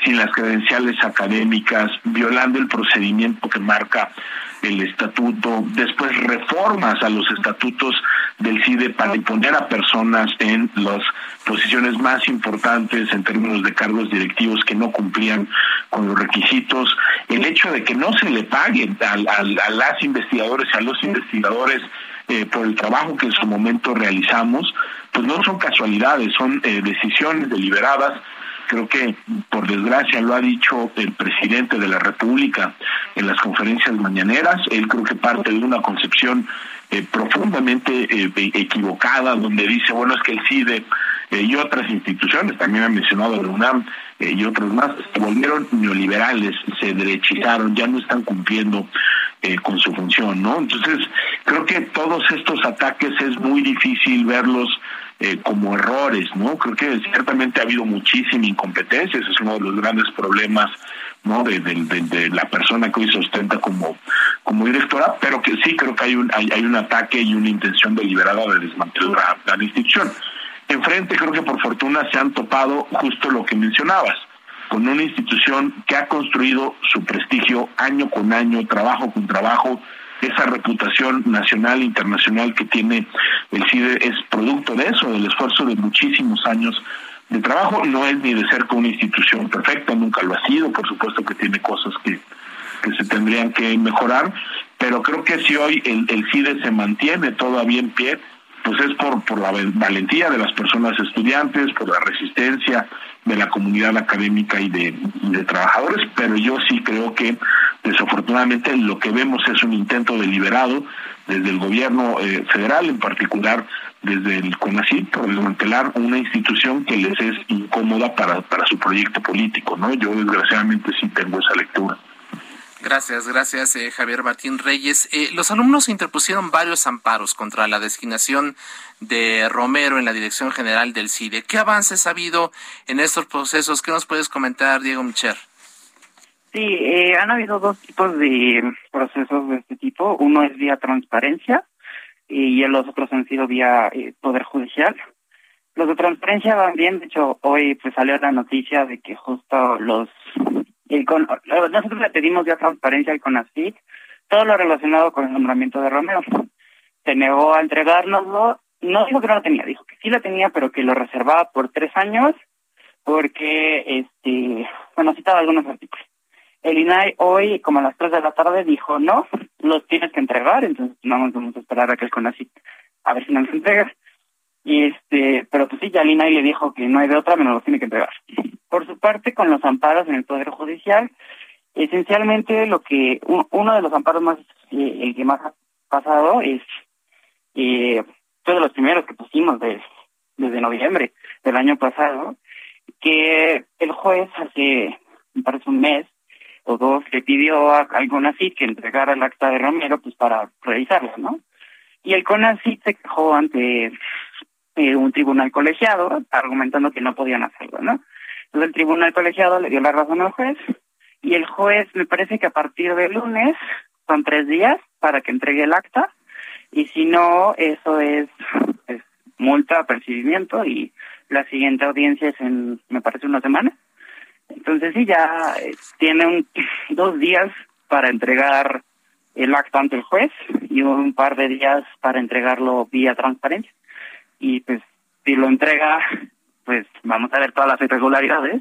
Speaker 9: sin las credenciales académicas, violando el procedimiento que marca el estatuto, después reformas a los estatutos del CIDE para imponer a personas en las posiciones más importantes en términos de cargos directivos que no cumplían con los requisitos, el hecho de que no se le paguen a, a las investigadores y a los investigadores eh, por el trabajo que en su momento realizamos, pues no son casualidades, son eh, decisiones deliberadas. Creo que, por desgracia, lo ha dicho el presidente de la República en las conferencias mañaneras. Él creo que parte de una concepción eh, profundamente equivocada, donde dice, bueno, es que el CIDE y otras instituciones, también ha mencionado la UNAM y otros más, volvieron neoliberales, se derechizaron, ya no están cumpliendo eh, con su función, ¿no? Entonces, creo que todos estos ataques es muy difícil verlos eh, como errores, ¿no? Creo que ciertamente ha habido muchísima incompetencia, ese es uno de los grandes problemas, ¿no? De, la persona que hoy se ostenta como, directora, pero que sí creo que hay un, hay, un ataque y una intención deliberada de desmantelar la institución. Enfrente creo que por fortuna se han topado justo lo que mencionabas, con una institución que ha construido su prestigio año con año, trabajo con trabajo, esa reputación nacional e internacional que tiene el CIDE es producto de eso, del esfuerzo de muchísimos años de trabajo. No es ni de cerca una institución perfecta, nunca lo ha sido, por supuesto que tiene cosas que, que se tendrían que mejorar, pero creo que si hoy el, el CIDE se mantiene todavía en pie, pues es por, por la valentía de las personas estudiantes, por la resistencia de la comunidad académica y de, trabajadores, pero yo sí creo que desafortunadamente lo que vemos es un intento deliberado desde el gobierno eh, federal, en particular desde el CONACYT, por desmantelar una institución que les es incómoda para, para su proyecto político, ¿no? Yo desgraciadamente sí tengo esa lectura.
Speaker 1: Gracias, gracias eh, Javier Martín Reyes. Eh, los alumnos interpusieron varios amparos contra la designación de Romero en la Dirección General del CIDE. ¿Qué avances ha habido en estos procesos? ¿Qué nos puedes comentar, Diego Micher?
Speaker 10: Sí, eh, han habido dos tipos de procesos de este tipo. Uno es vía transparencia y los otros han sido vía Poder Judicial. Los de transparencia van bien, de hecho hoy pues salió la noticia de que justo los con, nosotros le pedimos ya transparencia al CONACYT, todo lo relacionado con el nombramiento de Romero. Se negó a entregárnoslo, no dijo que no lo tenía, dijo que sí lo tenía, pero que lo reservaba por tres años, porque, este, bueno, citaba algunos artículos. El INAI hoy, como a las tres de la tarde, dijo, no, los tienes que entregar, entonces no vamos a esperar a que el CONACYT, a ver si nos entrega. Y este, pero pues sí, ya el INAI le dijo que no hay de otra, menos los tiene que entregar. Por su parte, con los amparos en el Poder Judicial, esencialmente lo que uno de los amparos más, eh, el que más ha pasado es eh, fue de los primeros que pusimos de, desde noviembre del año pasado, que el juez hace, me parece un mes o dos, le pidió a, al CONACYT que entregara el acta de Romero pues para revisarla, ¿no? Y el CONACYT se quejó ante eh, un tribunal colegiado argumentando que no podían hacerlo, ¿no? Entonces el tribunal colegiado le dio la razón al juez y el juez me parece que a partir del lunes son tres días para que entregue el acta y si no, eso es, multa, apercibimiento y la siguiente audiencia es en, me parece, una semana. Entonces sí, ya eh, tiene un, dos días para entregar el acta ante el juez y un par de días para entregarlo vía transparencia. Y pues si lo entrega, pues vamos a ver todas las irregularidades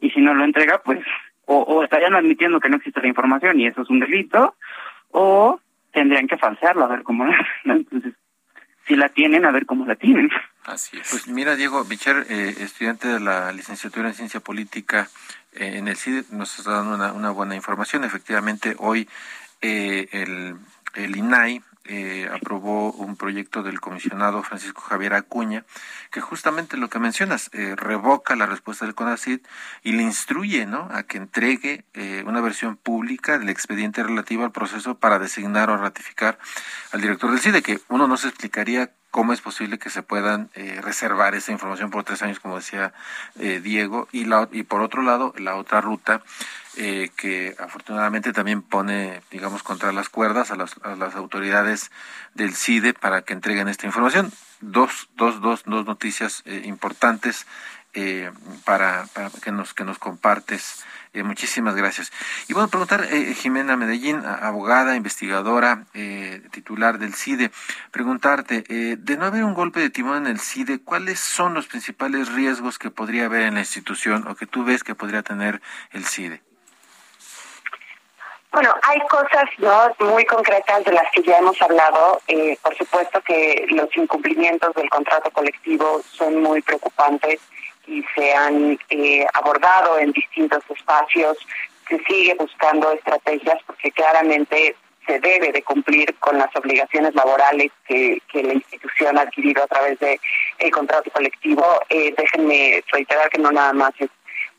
Speaker 10: y si no lo entrega, pues o, o estarían admitiendo que no existe la información y eso es un delito, o tendrían que falsearlo a ver cómo entonces si la tienen a ver cómo la tienen.
Speaker 2: Así es. Pues mira Diego Bicher eh, estudiante de la licenciatura en ciencia política eh, en el CIDE nos está dando una, una buena información. Efectivamente hoy eh, el el INAI eh, aprobó un proyecto del comisionado Francisco Javier Acuña que justamente lo que mencionas eh, revoca la respuesta del CONACID y le instruye ¿no? a que entregue eh, una versión pública del expediente relativo al proceso para designar o ratificar al director del CIDE, que uno no se explicaría cómo es posible que se puedan eh, reservar esa información por tres años, como decía eh, Diego, y, la, y por otro lado, la otra ruta eh, que afortunadamente también pone, digamos, contra las cuerdas a las, a las autoridades del CIDE para que entreguen esta información. Dos, dos, dos, dos noticias importantes para, para que nos que nos compartes eh, muchísimas gracias. Y bueno, preguntar, eh, Jimena Medellín, abogada, investigadora, eh, titular del CIDE, preguntarte, de no haber un golpe de timón en el CIDE, ¿cuáles son los principales riesgos que podría haber en la institución o que tú ves que podría tener el CIDE?
Speaker 8: Bueno, hay cosas no muy concretas de las que ya hemos hablado. por supuesto que los incumplimientos del contrato colectivo son muy preocupantes y se han eh, abordado en distintos espacios. Se sigue buscando estrategias porque claramente se debe de cumplir con las obligaciones laborales que, la institución ha adquirido a través de el contrato colectivo. Eh, déjenme reiterar que no nada más es,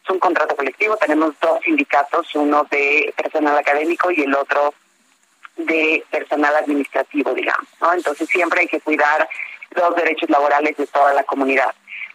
Speaker 8: un contrato colectivo, tenemos dos sindicatos, uno de personal académico y el otro de personal administrativo, digamos, ¿no? Entonces siempre hay que cuidar los derechos laborales de toda la comunidad.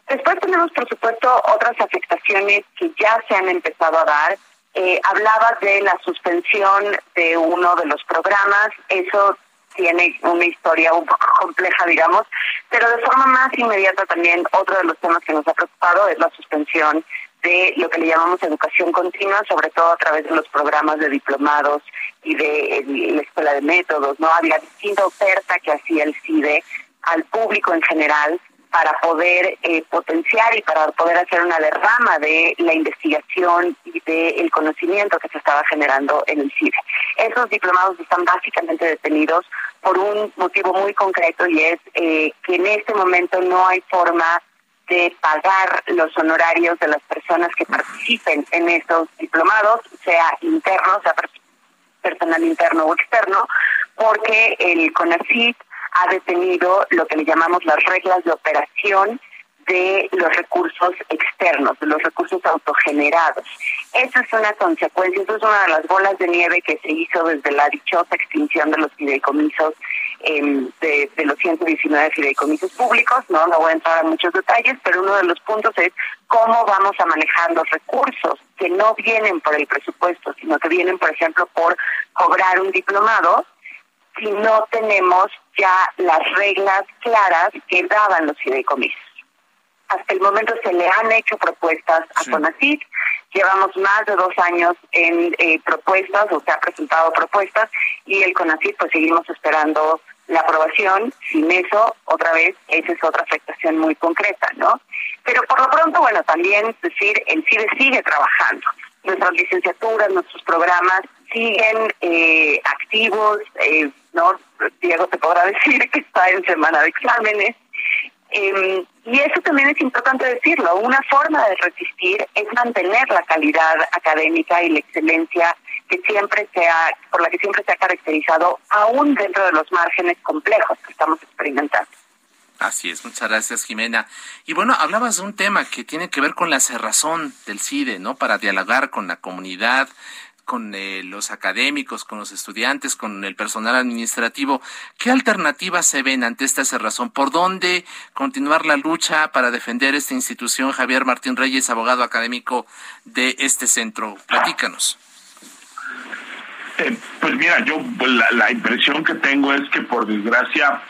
Speaker 8: Después tenemos, por supuesto, otras afectaciones que ya se han empezado a dar. Eh, hablaba de la suspensión de uno de los programas. Eso tiene una historia un poco compleja, digamos, pero de forma más inmediata también otro de los temas que nos ha preocupado es la suspensión de lo que le llamamos educación continua, sobre todo a través de los programas de diplomados y de la escuela de métodos, ¿no? Había distinta oferta que hacía el CIDE al público en general para poder eh, potenciar y para poder hacer una derrama de la investigación y del conocimiento que se estaba generando en el CIDE. Esos diplomados están básicamente detenidos por un motivo muy concreto y es eh, que en este momento no hay forma de pagar los honorarios de las personas que participen en estos diplomados, sea interno, sea personal interno o externo, porque el CONACYT ha detenido lo que le llamamos las reglas de operación de los recursos externos, de los recursos autogenerados. Esa es una consecuencia, eso es una de las bolas de nieve que se hizo desde la dichosa extinción de los fideicomisos, em, de, de, los 119 fideicomisos públicos, no, no voy a entrar en muchos detalles, pero uno de los puntos es cómo vamos a manejar los recursos que no vienen por el presupuesto, sino que vienen, por ejemplo, por cobrar un diplomado, si no tenemos ya las reglas claras que daban los fideicomisos. Hasta el momento se le han hecho propuestas a sí. llevamos más de dos años en eh, propuestas, o se ha presentado propuestas, y el CONACYT pues seguimos esperando la aprobación, sin eso, otra vez, esa es otra afectación muy concreta, ¿no? Pero por lo pronto, bueno, también decir, el CIDE sigue trabajando. Nuestras licenciaturas, nuestros programas siguen eh, activos, eh, ¿no? Diego te podrá decir que está en semana de exámenes. Eh, y eso también es importante decirlo. Una forma de resistir es mantener la calidad académica y la excelencia que siempre se ha, por la que siempre se ha caracterizado, aún dentro de los márgenes complejos que estamos experimentando.
Speaker 1: Así es, muchas gracias Jimena. Y bueno, hablabas de un tema que tiene que ver con la cerrazón del CIDE, ¿no? Para dialogar con la comunidad, con eh, los académicos, con los estudiantes, con el personal administrativo. ¿Qué alternativas se ven ante esta cerrazón? ¿Por dónde continuar la lucha para defender esta institución? Javier Martín Reyes, abogado académico de este centro. Platícanos.
Speaker 9: Eh, pues mira, yo pues, la, impresión que tengo es que por desgracia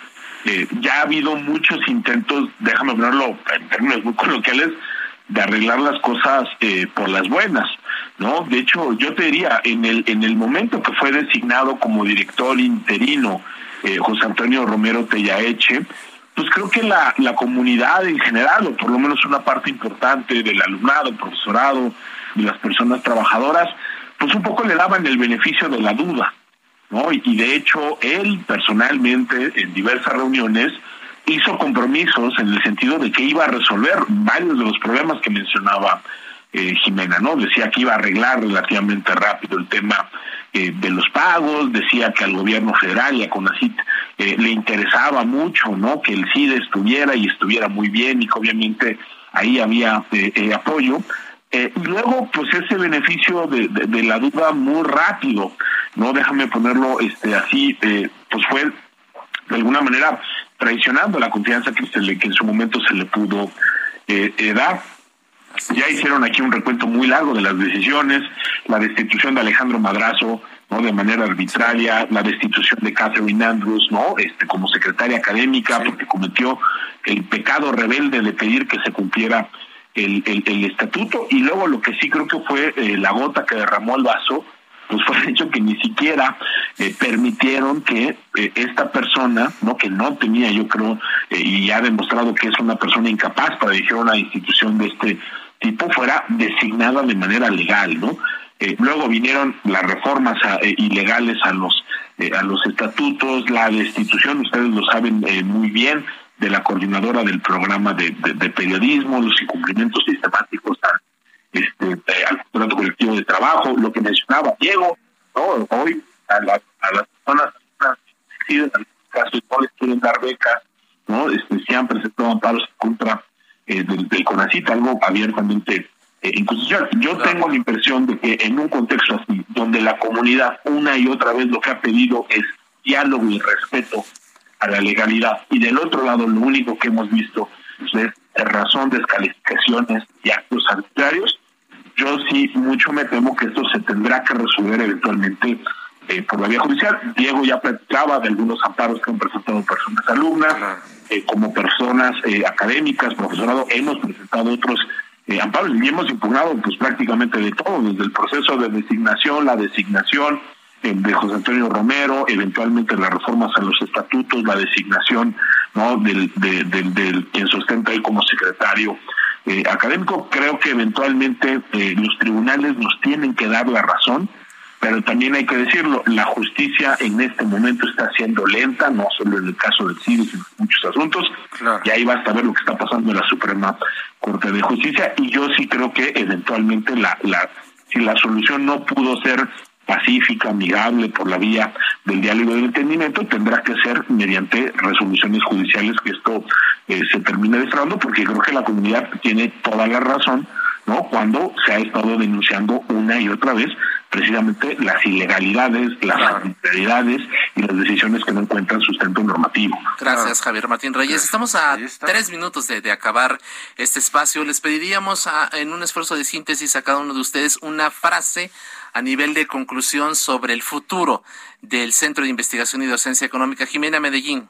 Speaker 9: eh, ya ha habido muchos intentos, déjame ponerlo en términos muy coloquiales, de arreglar las cosas por las buenas. ¿no? De hecho, yo te diría, en el, en el momento que fue designado como director interino eh, José Antonio Romero Tellaeche, pues creo que la, la comunidad en general, o por lo menos una parte importante del alumnado, profesorado, de las personas trabajadoras, pues un poco le daban el beneficio de la duda, ¿no? Y, de hecho, él personalmente, en diversas reuniones, hizo compromisos en el sentido de que iba a resolver varios de los problemas que mencionaba eh, Jimena, ¿no? Decía que iba a arreglar relativamente rápido el tema eh, de los pagos, decía que al gobierno federal y a CONACIT eh, le interesaba mucho, ¿no? Que el CIDE estuviera y estuviera muy bien y que obviamente ahí había apoyo. y luego, pues ese beneficio de, de, la duda muy rápido, ¿no? Déjame ponerlo este así, pues fue de alguna manera traicionando la confianza que, se le, que en su momento se le pudo dar. Ya hicieron aquí un recuento muy largo de las decisiones, la destitución de Alejandro Madrazo, ¿no? de manera arbitraria, la destitución de Catherine Andrews, ¿no? Este como secretaria académica porque cometió el pecado rebelde de pedir que se cumpliera el, el, estatuto y luego lo que sí creo que fue eh, la gota que derramó el vaso pues fue el hecho que ni siquiera eh, permitieron que eh, esta persona, no que no tenía, yo creo, y ha demostrado que es una persona incapaz para dirigir una institución de este tipo fuera designada de manera legal, ¿no? Eh, luego vinieron las reformas eh, ilegales a los eh, a los estatutos, la destitución, ustedes lo saben muy bien, de la coordinadora del programa de, periodismo, los incumplimientos sistemáticos este, al contrato colectivo de trabajo, lo que mencionaba Diego, ¿no? hoy a, las personas que en algún caso no les quieren dar becas, ¿no? Este, se han presentado amparos contra eh, del, del, CONACIT, algo abiertamente eh, inconstitucional. Yo tengo la impresión de que en un contexto así, donde la comunidad una y otra vez lo que ha pedido es diálogo y respeto a la legalidad, y del otro lado lo único que hemos visto es razón descalificaciones y actos arbitrarios, yo sí mucho me temo que esto se tendrá que resolver eventualmente eh, por la vía judicial. Diego ya platicaba de algunos amparos que han presentado personas alumnas, eh, como personas eh, académicas, profesorado, hemos presentado otros amparos y hemos impugnado pues prácticamente de todo, desde el proceso de designación, la designación de José Antonio Romero, eventualmente las reformas a los estatutos, la designación no del, del, del, quien sustenta él como secretario académico. Creo que eventualmente los tribunales nos tienen que dar la razón pero también hay que decirlo, la justicia en este momento está siendo lenta, no solo en el caso del CIDE, sino en muchos asuntos, y ahí basta ver lo que está pasando en la Suprema Corte de Justicia, y yo sí creo que eventualmente la, la si la solución no pudo ser pacífica, amigable, por la vía del diálogo y del entendimiento, tendrá que ser mediante resoluciones judiciales que esto eh, se termine destrabando, porque creo que la comunidad tiene toda la razón, ¿no? Cuando se ha estado denunciando una y otra vez precisamente las ilegalidades, las arbitrariedades y las decisiones que no encuentran sustento normativo.
Speaker 1: Gracias, Javier Martín Reyes. Estamos a tres minutos de, acabar este espacio. Les pediríamos en un esfuerzo de síntesis a cada uno de ustedes una frase a nivel de conclusión sobre el futuro del Centro de Investigación y Docencia Económica. Jimena Medellín.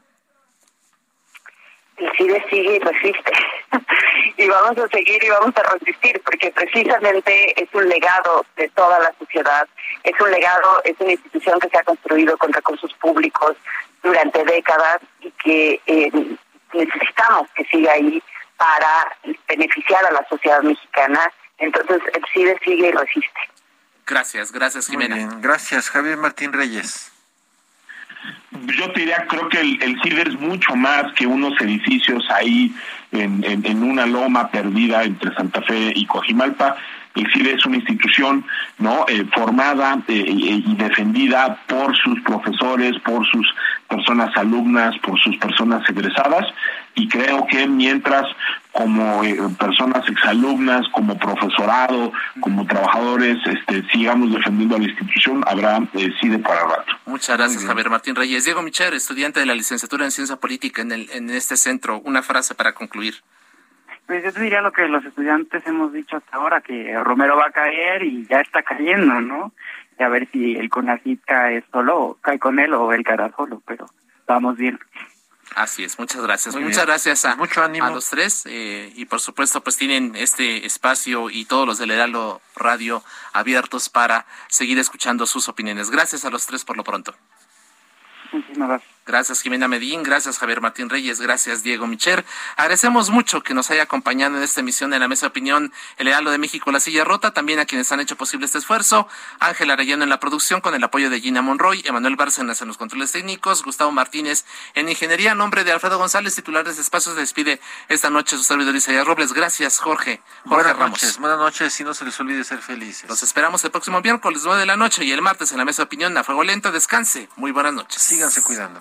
Speaker 8: El CIDE sigue y resiste. y vamos a seguir y vamos a resistir, porque precisamente es un legado de toda la sociedad, es un legado, es una institución que se ha construido con recursos públicos durante décadas y que eh, necesitamos que siga ahí para beneficiar a la sociedad mexicana. Entonces el CIDE sigue y resiste.
Speaker 1: Gracias, gracias Jimena.
Speaker 2: Gracias Javier Martín Reyes
Speaker 9: yo te diría, creo que el, el CIDE es mucho más que unos edificios ahí en, en, una loma perdida entre Santa Fe y Cojimalpa. El CIDE es una institución no eh, formada eh, y defendida por sus profesores, por sus personas alumnas, por sus personas egresadas. y creo que mientras como eh, personas exalumnas, como profesorado, como trabajadores, este, sigamos defendiendo a la institución, habrá eh, sí de para rato.
Speaker 1: Muchas gracias, Javier Martín Reyes. Diego Micher, estudiante de la licenciatura en Ciencia Política en, el, en este centro. Una frase para concluir.
Speaker 10: Pues yo te diría lo que los estudiantes hemos dicho hasta ahora, que Romero va a caer y ya está cayendo, ¿no? Y a ver si el CONACYT cae solo, cae con él o él caerá solo, pero vamos bien.
Speaker 1: Así es, muchas gracias. Muchas gracias a, Mucho ánimo. a los tres eh, y por supuesto pues tienen este espacio y todos los del Heraldo Radio abiertos para seguir escuchando sus opiniones. Gracias a los tres por lo pronto.
Speaker 10: Muchísimas gracias.
Speaker 1: Gracias Jimena Medín, gracias Javier Martín Reyes, gracias Diego Micher. Agradecemos mucho que nos haya acompañado en esta emisión de la Mesa de Opinión El Heraldo de México, La Silla Rota, también a quienes han hecho posible este esfuerzo, Ángel Arellano en la producción con el apoyo de Gina Monroy, Emanuel Bárcenas en los controles técnicos, Gustavo Martínez en Ingeniería, nombre de Alfredo González, titular de este espacio, se despide esta noche su servidor Isaías Robles. Gracias Jorge. Jorge
Speaker 2: buenas noches, buenas noches y no se les olvide ser felices.
Speaker 1: Los esperamos el próximo miércoles 9 de la noche y el martes en la Mesa de Opinión a Fuego Lento. Descanse. Muy buenas noches.
Speaker 2: Síganse cuidando.